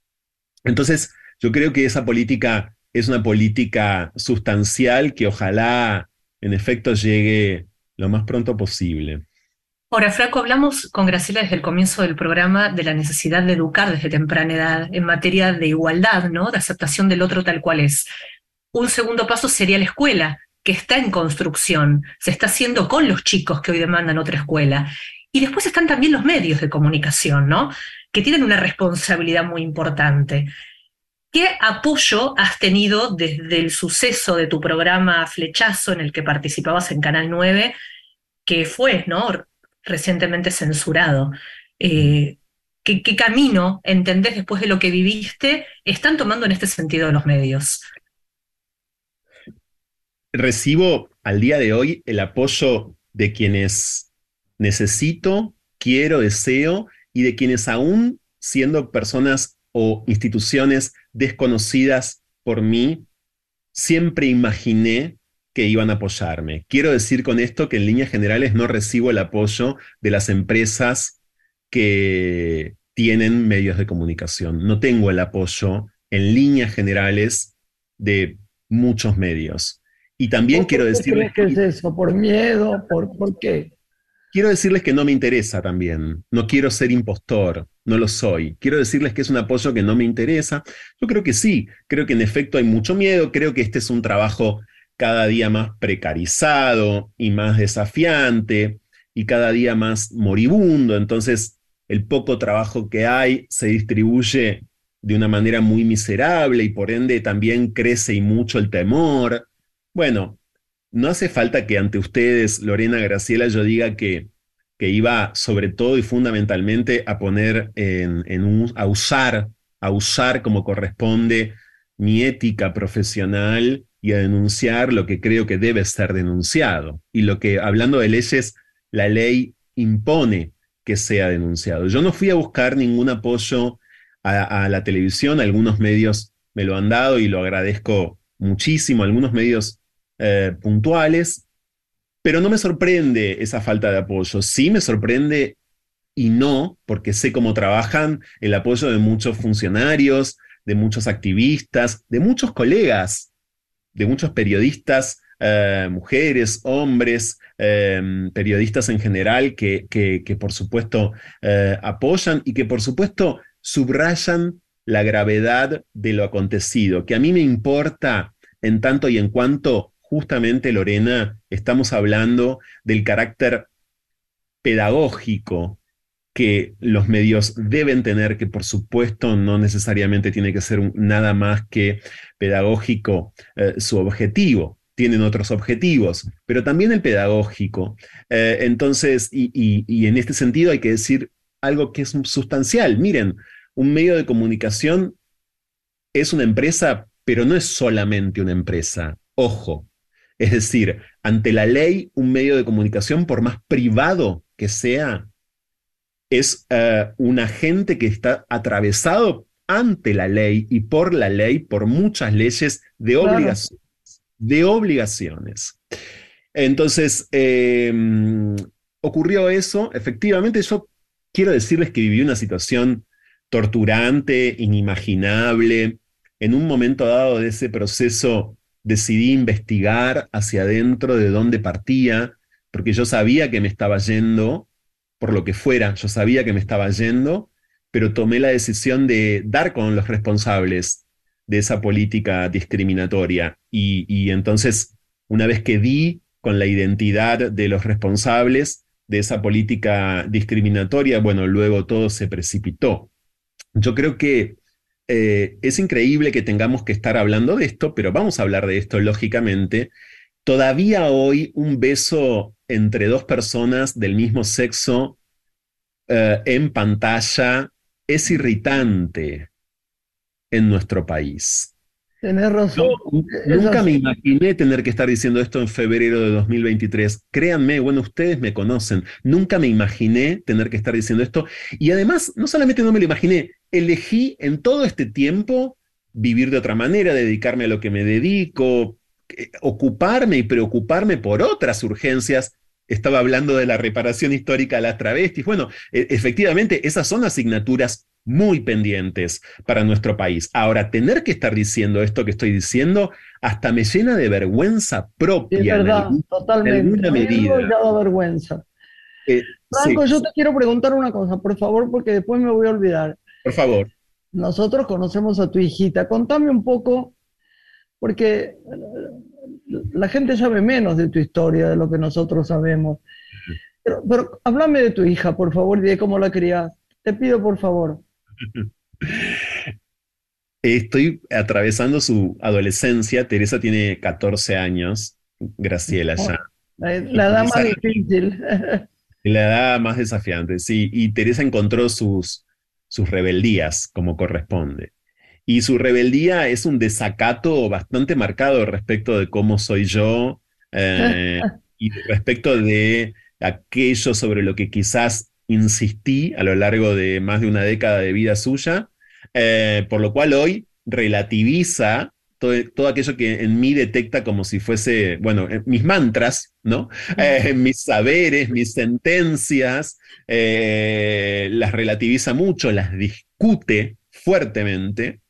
Entonces, yo creo que esa política es una política sustancial que ojalá en efecto llegue lo más pronto posible. Ahora, Franco, hablamos con Graciela desde el comienzo del programa de la necesidad de educar desde temprana edad en materia de igualdad, ¿no? De aceptación del otro tal cual es. Un segundo paso sería la escuela, que está en construcción, se está haciendo con los chicos que hoy demandan otra escuela. Y después están también los medios de comunicación, ¿no? Que tienen una responsabilidad muy importante. ¿Qué apoyo has tenido desde el suceso de tu programa Flechazo en el que participabas en Canal 9, que fue ¿no? Recientemente censurado? Eh, ¿qué, ¿Qué camino, entendés, después de lo que viviste, están tomando en este sentido los medios? Recibo al día de hoy el apoyo de quienes necesito, quiero, deseo y de quienes aún siendo personas o instituciones desconocidas por mí, siempre imaginé que iban a apoyarme. Quiero decir con esto que en líneas generales no recibo el apoyo de las empresas que tienen medios de comunicación. No tengo el apoyo en líneas generales de muchos medios. Y también quiero decir... ¿Qué es eso? ¿Por miedo? ¿Por, ¿Por qué? Quiero decirles que no me interesa también. No quiero ser impostor, no lo soy. Quiero decirles que es un apoyo que no me interesa. Yo creo que sí, creo que en efecto hay mucho miedo, creo que este es un trabajo cada día más precarizado y más desafiante y cada día más moribundo. Entonces, el poco trabajo que hay se distribuye de una manera muy miserable y por ende también crece y mucho el temor. Bueno, no hace falta que ante ustedes, Lorena Graciela, yo diga que, que iba sobre todo y fundamentalmente a poner en, un, a usar, a usar como corresponde mi ética profesional y a denunciar lo que creo que debe ser denunciado. Y lo que, hablando de leyes, la ley impone que sea denunciado. Yo no fui a buscar ningún apoyo a, la televisión, algunos medios me lo han dado y lo agradezco muchísimo, algunos medios eh, puntuales, pero no me sorprende esa falta de apoyo. Sí me sorprende y no, porque sé cómo trabajan, el apoyo de muchos funcionarios, de muchos activistas, de muchos colegas, de muchos periodistas, eh, mujeres, hombres, em, periodistas en general que, que, por supuesto eh, apoyan y que por supuesto subrayan la gravedad de lo acontecido, que a mí me importa en tanto y en cuanto justamente, Lorena, estamos hablando del carácter pedagógico que los medios deben tener, que por supuesto no necesariamente tiene que ser nada más que pedagógico eh, su objetivo, tienen otros objetivos, pero también el pedagógico. Eh, entonces, y en este sentido hay que decir algo que es sustancial. Miren, un medio de comunicación es una empresa, pero no es solamente una empresa. Ojo, es decir, ante la ley, un medio de comunicación, por más privado que sea, es uh, un agente que está atravesado ante la ley y por la ley, por muchas leyes de obligaciones. De obligaciones. Entonces, eh, ocurrió eso. Efectivamente, yo quiero decirles que viví una situación torturante, inimaginable. En un momento dado de ese proceso decidí investigar hacia adentro de dónde partía, porque yo sabía que me estaba yendo, por lo que fuera, yo sabía que me estaba yendo, pero tomé la decisión de dar con los responsables de esa política discriminatoria. Y, y entonces, una vez que di con la identidad de los responsables de esa política discriminatoria, bueno, luego todo se precipitó. Yo creo que eh, es increíble que tengamos que estar hablando de esto, pero vamos a hablar de esto lógicamente. Todavía hoy un beso entre dos personas del mismo sexo eh, en pantalla es irritante en nuestro país. Tenés razón. nunca me imaginé tener que estar diciendo esto en febrero de 2023. Créanme, bueno, ustedes me conocen. Nunca me imaginé tener que estar diciendo esto. Y además, no solamente no me lo imaginé, elegí en todo este tiempo vivir de otra manera, dedicarme a lo que me dedico, eh, ocuparme y preocuparme por otras urgencias estaba hablando de la reparación histórica de las travestis. Bueno, e, efectivamente, esas son asignaturas muy pendientes para nuestro país. Ahora, tener que estar diciendo esto que estoy diciendo hasta me llena de vergüenza propia. Es verdad, totalmente. En medida. da vergüenza. Eh, Franco, yo te quiero preguntar una cosa, por favor, porque después me voy a olvidar. Por favor. Nosotros conocemos a tu hijita. Contame un poco, porque la gente sabe menos de tu historia de lo que nosotros sabemos. Pero, pero háblame de tu hija, por favor, y de cómo la criás. Te pido, por favor. [laughs] Estoy atravesando su adolescencia. Teresa tiene 14 años, Graciela ya. La, edad más difícil. [laughs] La edad más desafiante, sí. Y Teresa encontró sus, sus rebeldías como corresponde. Y su rebeldía es un desacato bastante marcado respecto de cómo soy yo eh, [laughs] y respecto de aquello sobre lo que quizás insistí a lo largo de más de una década de vida suya, eh, por lo cual hoy relativiza todo, aquello que en mí detecta como si fuese, bueno, eh, mis mantras, ¿no? [laughs] Eh, mis saberes, mis sentencias, las relativiza mucho, las discute fuertemente,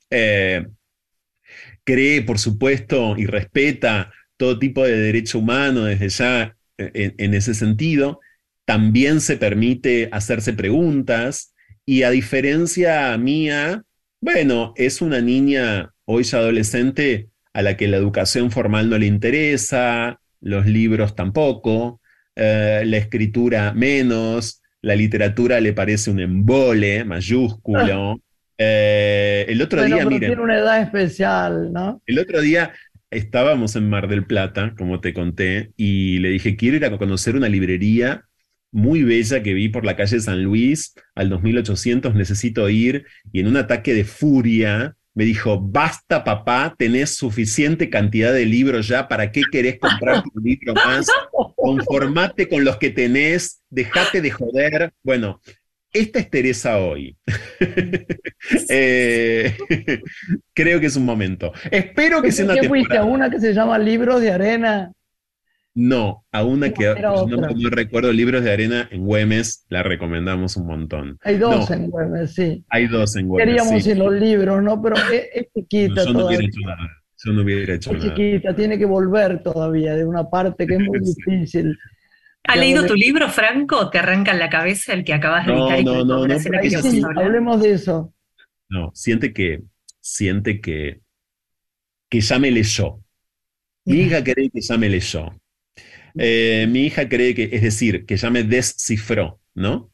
cree, por supuesto, y respeta todo tipo de derecho humano desde ya en ese sentido, también se permite hacerse preguntas y a diferencia mía, bueno, es una niña hoy ya adolescente a la que la educación formal no le interesa, los libros tampoco, eh, la escritura menos, la literatura le parece un embole mayúsculo. Eh, el otro día, miren, tiene una edad especial, ¿no? El otro día estábamos en Mar del Plata, como te conté, y le dije, quiero ir a conocer una librería muy bella que vi por la calle San Luis al 2800, necesito ir, y en un ataque de furia me dijo, basta papá, tenés suficiente cantidad de libros ya, ¿para qué querés comprar un libro más? [laughs] Conformate con los que tenés, dejate de joder. Bueno, esta es Teresa hoy. [laughs] Eh, [laughs] creo que es un momento. Espero que sea una ¿Qué fuiste a una que se llama Libros de Arena? No, a una que no, recuerdo libros de arena en Güemes, la recomendamos un montón. Hay dos en Güemes, sí. Hay dos en Güemes. Queríamos ir los libros, ¿no? Pero es, chiquita. yo no hubiera hecho nada. Yo no hubiera hecho es chiquita, tiene que volver todavía de una parte que es muy [laughs] difícil. ¿Ha leído tu libro, Franco? ¿Te arranca en la cabeza el que acabas de editar? No, no, no. sí, hablemos de eso. No, siente que, siente que, que ya me leyó. Mi hija cree que ya me leyó. Eh, mi hija cree que, es decir, que ya me descifró, ¿no?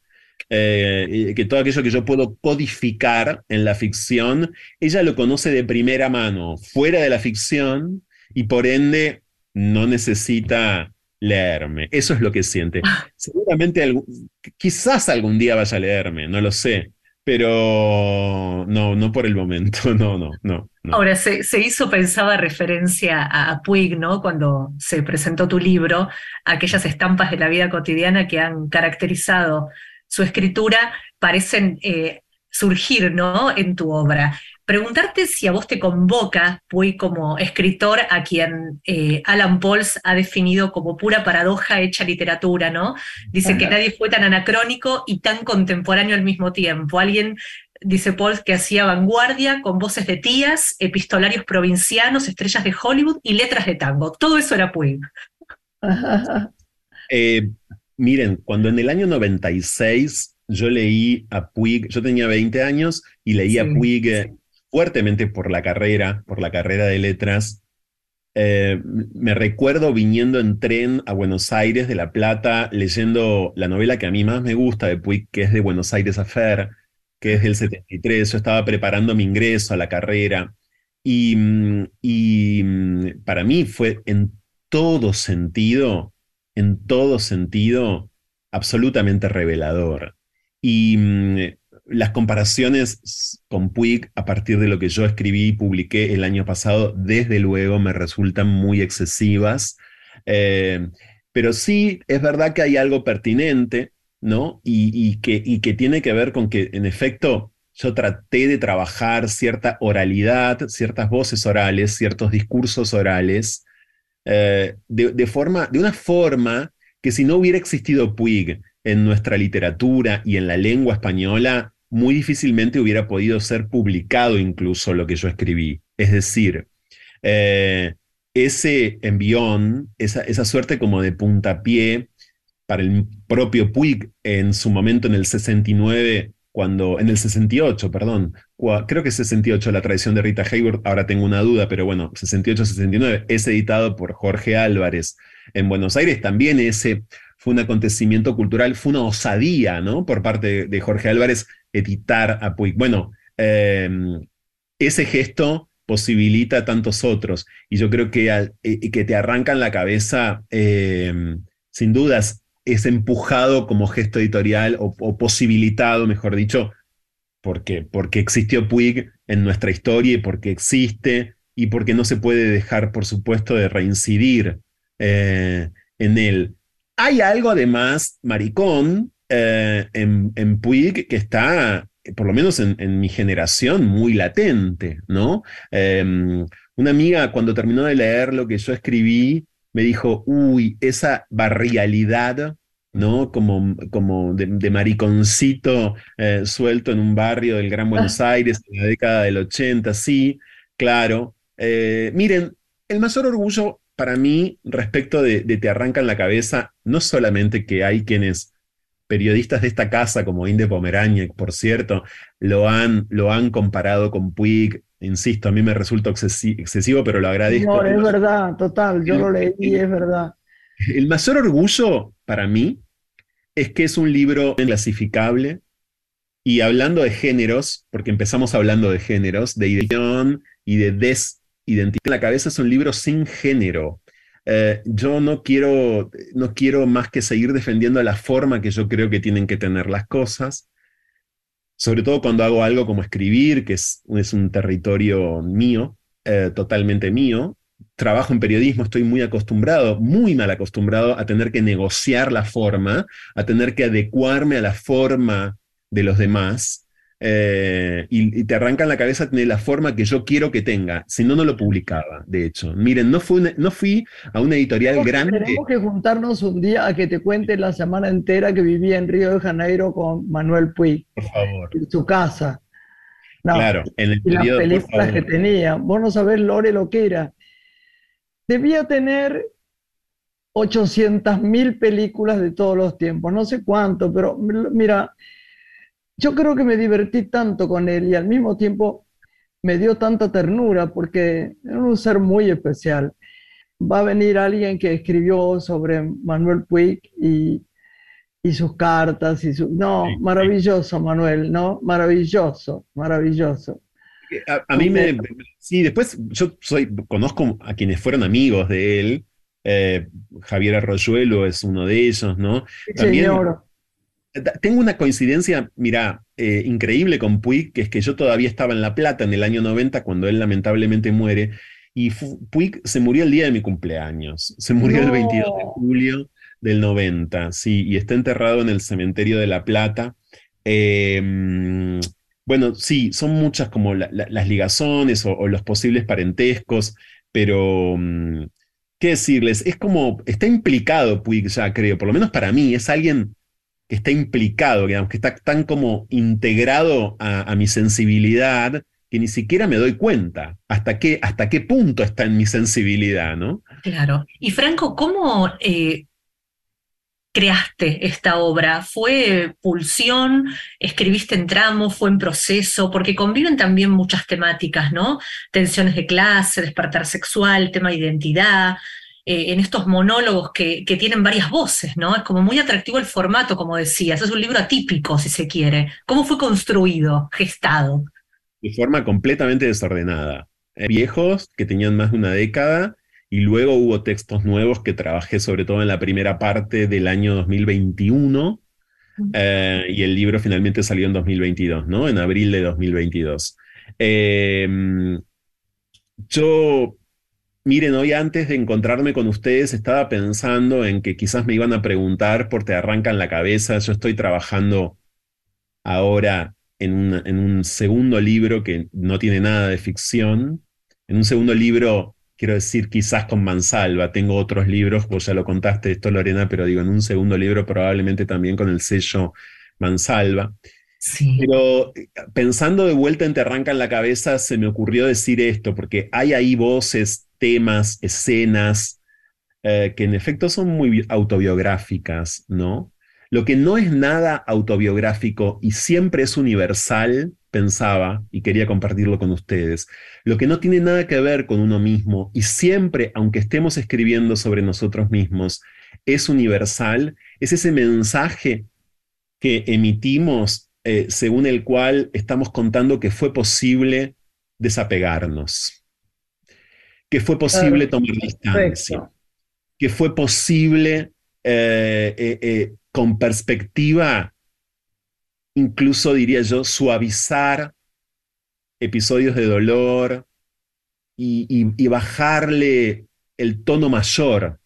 Eh, que todo aquello que yo puedo codificar en la ficción, ella lo conoce de primera mano, fuera de la ficción, y por ende no necesita leerme. Eso es lo que siente. Ah. Seguramente, quizás algún día vaya a leerme, no lo sé, pero no, no por el momento, [laughs] no, no, no. Ahora, se, hizo, pensaba, referencia a, Puig, ¿no? Cuando se presentó tu libro, aquellas estampas de la vida cotidiana que han caracterizado su escritura parecen eh, surgir, ¿no? En tu obra. Preguntarte si a vos te convoca, Puig, como escritor, a quien eh, Alan Pauls ha definido como pura paradoja hecha literatura, ¿no? Dice que nadie fue tan anacrónico y tan contemporáneo al mismo tiempo. Alguien dice Paul, que hacía vanguardia con voces de tías, epistolarios provincianos, estrellas de Hollywood y letras de tango. Todo eso era Puig. [laughs] Eh, miren, cuando en el año 96 yo leí a Puig, yo tenía 20 años y leí a Puig eh, fuertemente por la carrera, por la carrera de letras. Eh, me recuerdo viniendo en tren a Buenos Aires de La Plata, leyendo la novela que a mí más me gusta de Puig, que es de Buenos Aires Affair, que es del 73. Yo estaba preparando mi ingreso a la carrera y, y, mm, para mí fue en todo sentido, en todo sentido, absolutamente revelador. Y mm, las comparaciones con Puig a partir de lo que yo escribí y publiqué el año pasado, desde luego me resultan muy excesivas. Eh, pero sí es verdad que hay algo pertinente, ¿no? Y, que tiene que ver con que, en efecto, yo traté de trabajar cierta oralidad, ciertas voces orales, ciertos discursos orales, eh, de, de forma, de una forma que si no hubiera existido Puig en nuestra literatura y en la lengua española, muy difícilmente hubiera podido ser publicado incluso lo que yo escribí. Es decir, eh, ese envión, esa, suerte como de puntapié para el propio Puig en su momento en el 69, cuando, en el 68, perdón, creo que es 68 la tradición de Rita Hayworth, ahora tengo una duda, pero bueno, 68-69, es editado por Jorge Álvarez en Buenos Aires, también ese fue un acontecimiento cultural, fue una osadía, ¿no? Por parte de, Jorge Álvarez editar a Puig. Bueno, eh, ese gesto posibilita tantos otros y yo creo que, al- eh, que te arrancan la cabeza, eh, sin dudas, es empujado como gesto editorial o, o posibilitado, mejor dicho, porque, porque existió Puig en nuestra historia y porque existe y porque no se puede dejar, por supuesto, de reincidir eh, en él. Hay algo además, maricón, eh, en, en Puig que está, por lo menos en, en mi generación, muy latente, ¿no? Eh, una amiga cuando terminó de leer lo que yo escribí, me dijo, uy, esa barrialidad, ¿no? Como, como de, de mariconcito eh, suelto en un barrio del Gran Buenos Aires en la década del 80, sí, claro. Eh, miren, el mayor orgullo para mí respecto de, de Te arrancan la cabeza, no solamente que hay quienes, periodistas de esta casa, como Inde Pomeraniec, por cierto, lo han, lo han comparado con Puig, insisto, a mí me resulta excesi- excesivo, pero lo agradezco. No, es verdad, total, yo lo leí, es verdad. El mayor orgullo para mí es que es un libro clasificable y hablando de géneros, porque empezamos hablando de géneros, de identidad y de desidentidad en la cabeza, es un libro sin género. Eh, yo no quiero, no quiero más que seguir defendiendo la forma que yo creo que tienen que tener las cosas, sobre todo cuando hago algo como escribir, que es, es un territorio mío, eh, totalmente mío, trabajo en periodismo, estoy muy acostumbrado, muy mal acostumbrado a tener que negociar la forma, a tener que adecuarme a la forma de los demás. Eh, y, y te arrancan la cabeza tener la forma que yo quiero que tenga, si no, no lo publicaba, de hecho. Miren, no, fue una- no fui a una editorial grande. Tenemos que juntarnos un día a que te cuente la semana entera que vivía en Río de Janeiro con Manuel Puig, Por favor. en su casa. No, Claro, en el y las periodo, por películas que tenía. Vos no sabés, Lore, lo que era. Debía tener 800 mil películas de todos los tiempos, no sé cuánto, pero mira, yo creo que me divertí tanto con él y al mismo tiempo me dio tanta ternura porque era un ser muy especial. Va a venir alguien que escribió sobre Manuel Puig y, y sus cartas y su... No, Sí, sí. maravilloso, Manuel, ¿no? Maravilloso, maravilloso. A, a mí me. Sí, después yo soy, conozco a quienes fueron amigos de él. eh, Javier Arroyuelo es uno de ellos, ¿no? Sí, También- señor. Tengo una coincidencia, mira, eh, increíble con Puig, que es que yo todavía estaba en La Plata en el año 90 cuando él lamentablemente muere, y Puig se murió el día de mi cumpleaños, se murió el No. 22 de julio del 90, sí, y está enterrado en el cementerio de La Plata. Eh, mm, bueno, sí, son muchas como la- la- las ligazones o, o los posibles parentescos, pero mm, ¿qué decirles? Es como, está implicado Puig ya, creo, por lo menos para mí, es alguien que está implicado, digamos, que está tan como integrado a, mi sensibilidad que ni siquiera me doy cuenta hasta qué, hasta qué punto está en mi sensibilidad, ¿no? Claro. Y Franco, ¿cómo, eh, creaste esta obra? ¿Fue pulsión? ¿Escribiste en tramos? ¿Fue en proceso? Porque conviven también muchas temáticas, ¿no? Tensiones de clase, despertar sexual, tema de identidad, eh, en estos monólogos que, que, tienen varias voces, ¿no? Es como muy atractivo el formato, como decías. Es un libro atípico, si se quiere. ¿Cómo fue construido, gestado? De forma completamente desordenada. Eh, viejos que tenían más de una década y luego hubo textos nuevos que trabajé sobre todo en la primera parte del año 2021 eh, y el libro finalmente salió en 2022, ¿no? En abril de 2022. Em, yo, miren, hoy antes de encontrarme con ustedes estaba pensando en que quizás me iban a preguntar por te arrancan la cabeza. Yo estoy trabajando ahora en, en un segundo libro que no tiene nada de ficción, en un segundo libro quiero decir, quizás con Mansalva. Tengo otros libros, vos ya lo contaste esto, Lorena, pero digo, en un segundo libro probablemente también con el sello Mansalva. Sí. Pero eh, pensando de vuelta en Te Arrancan la Cabeza, se me ocurrió decir esto, porque hay ahí voces, temas, escenas, eh, que en efecto son muy autobiográficas, ¿no? Lo que no es nada autobiográfico y siempre es universal, pensaba y quería compartirlo con ustedes, lo que no tiene nada que ver con uno mismo y siempre, aunque estemos escribiendo sobre nosotros mismos, es universal, es ese mensaje que emitimos eh, según el cual estamos contando que fue posible desapegarnos, que fue posible tomar distancia, que fue posible eh, eh, con perspectiva incluso diría yo, suavizar episodios de dolor y, bajarle el tono mayor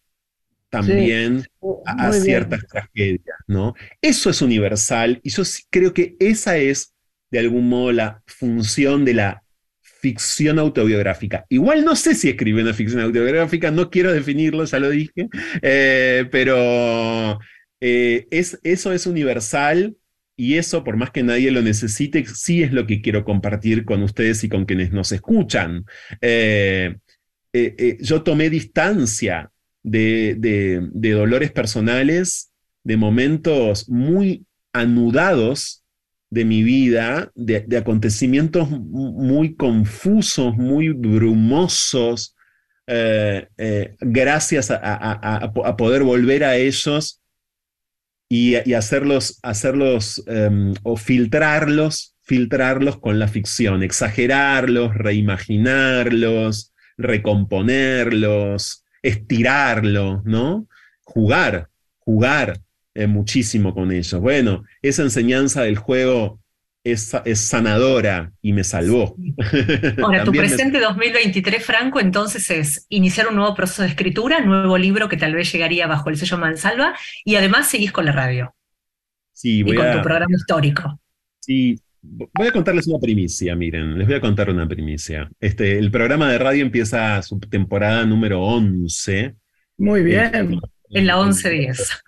también oh, a, ciertas tragedias, ¿no? Eso es universal y yo creo que esa es, de algún modo, la función de la ficción autobiográfica. Igual no sé si escribe una ficción autobiográfica, no quiero definirlo, ya lo dije, eh, pero eh, es, eso es universal y eso, por más que nadie lo necesite, sí es lo que quiero compartir con ustedes y con quienes nos escuchan. Eh, yo tomé distancia de, dolores personales, de momentos muy anudados de mi vida, de, acontecimientos muy confusos, muy brumosos, gracias a, poder volver a ellos y, hacerlos, hacerlos em, o filtrarlos, filtrarlos con la ficción, exagerarlos, reimaginarlos, recomponerlos, estirarlos, ¿no? Jugar, jugar eh, muchísimo con ellos. Bueno, esa enseñanza del juego es, sanadora y me salvó. [laughs] Ahora, tu presente 2023, Franco, entonces es iniciar un nuevo proceso de escritura, nuevo libro que tal vez llegaría bajo el sello Mansalva, y además seguís con la radio. Sí, voy y con tu programa histórico. Sí, voy a contarles una primicia, miren, les voy a contar una primicia. Este, el programa de radio empieza su temporada número 11. Muy bien. en la 11-10.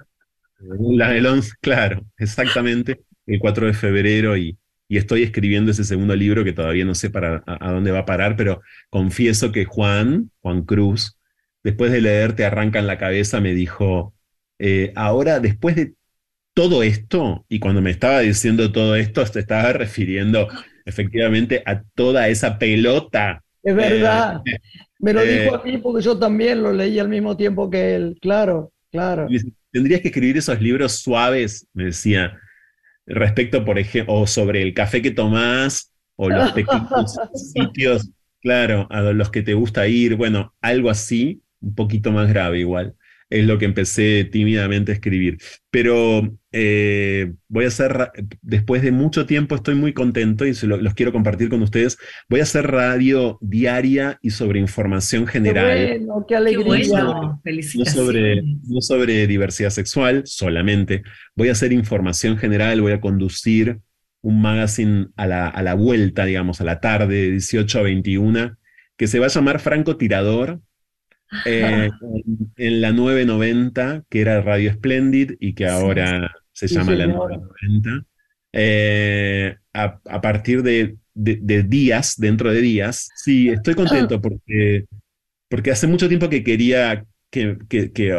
La del 11, claro, exactamente, el 4 de febrero y, y estoy escribiendo ese segundo libro que todavía no sé para a, dónde va a parar, pero confieso que Juan, Juan Cruz, después de leerte arranca en la cabeza, me dijo, eh, ahora después de todo esto, y cuando me estaba diciendo todo esto, se estaba refiriendo efectivamente a toda esa pelota. Es verdad. Eh, me lo dijo eh, a mí porque yo también lo leí al mismo tiempo que él, claro, claro. Tendrías que escribir esos libros suaves, me decía, respecto, por ejemplo, o sobre el café que tomás, o los pequeños [laughs] sitios, claro, a los que te gusta ir, bueno, algo así, un poquito más grave igual es lo que empecé tímidamente a escribir. Pero eh, voy a hacer, después de mucho tiempo estoy muy contento y se los quiero compartir con ustedes, voy a hacer radio diaria y sobre información general. Qué bueno, qué alegría. no, sobre, no sobre diversidad sexual solamente, voy a hacer información general, voy a conducir un magazine a la, a la vuelta, digamos, a la tarde, de 18 a 21, que se va a llamar Franco Tirador, eh, [laughs] en, la 990, que era Radio Splendid y que ahora se llama la 990. Eh, a, partir de, días, dentro de días. Sí, estoy contento [clears throat] porque, porque hace mucho tiempo que quería, que, que, que,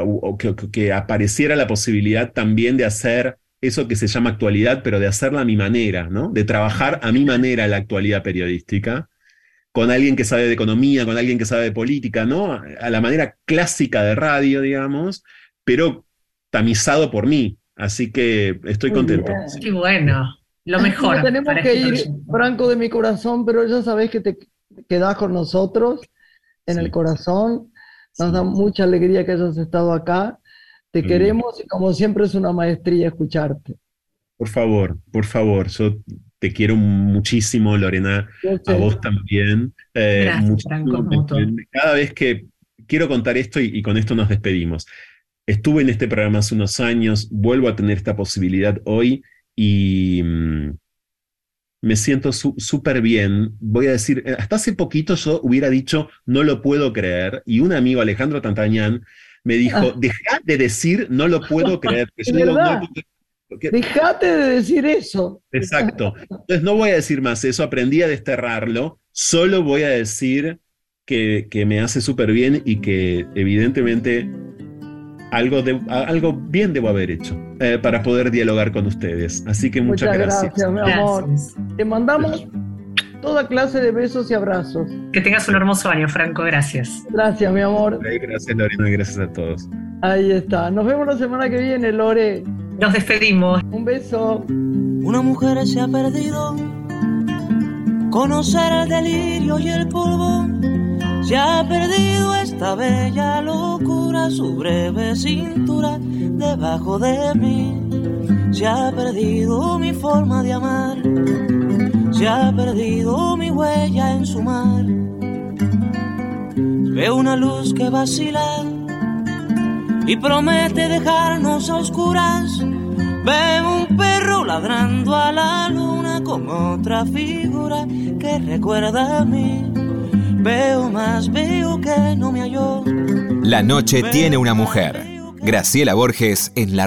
que, apareciera la posibilidad también de hacer eso que se llama actualidad, pero de hacerla a mi manera, ¿no? De trabajar a mi manera la actualidad periodística, con alguien que sabe de economía, con alguien que sabe de política, ¿no? A la manera clásica de radio, digamos, pero tamizado por mí. Así que estoy contento. Qué bueno, lo mejor. tenemos que ir, Franco de mi corazón, pero ya sabes que te quedas con nosotros en el corazón. Nos da mucha alegría que hayas estado acá. Te mm. queremos y como siempre es una maestría escucharte. Por favor, por favor, yo te quiero muchísimo, Lorena, a vos también. Eh, Cada vez que quiero contar esto y, con esto nos despedimos. Estuve en este programa hace unos años, vuelvo a tener esta posibilidad hoy y mm, me siento súper bien. Voy a decir, eh, hasta hace poquito yo hubiera dicho, no lo puedo creer, y un amigo, Alejandro Tantañán, me dijo, ah. deja de decir, no lo puedo [laughs] creer. Dejate de decir eso. Exacto. Entonces no voy a decir más eso, aprendí a desterrarlo, solo voy a decir que, que me hace súper bien y que evidentemente algo, de, algo bien debo haber hecho eh, para poder dialogar con ustedes. Así que muchas, muchas gracias. mi amor. Te mandamos toda clase de besos y abrazos. Que tengas un hermoso año, Franco. Gracias. Gracias, mi amor. Gracias, Lorena, y gracias a todos. Ahí está. Nos vemos la semana que viene, Lore. Nos despedimos. Un beso. Una mujer se ha perdido. Conocer el delirio y el polvo. Se ha perdido esta bella locura, su breve cintura debajo de mí. Se ha perdido mi forma de amar se ha perdido mi huella en su mar. Veo una luz que vacila y promete dejarnos a oscuras. Veo un perro ladrando a la luna con otra figura que recuerda a mí. Veo más, veo que no me halló. La noche tiene una mujer. Graciela Borges en la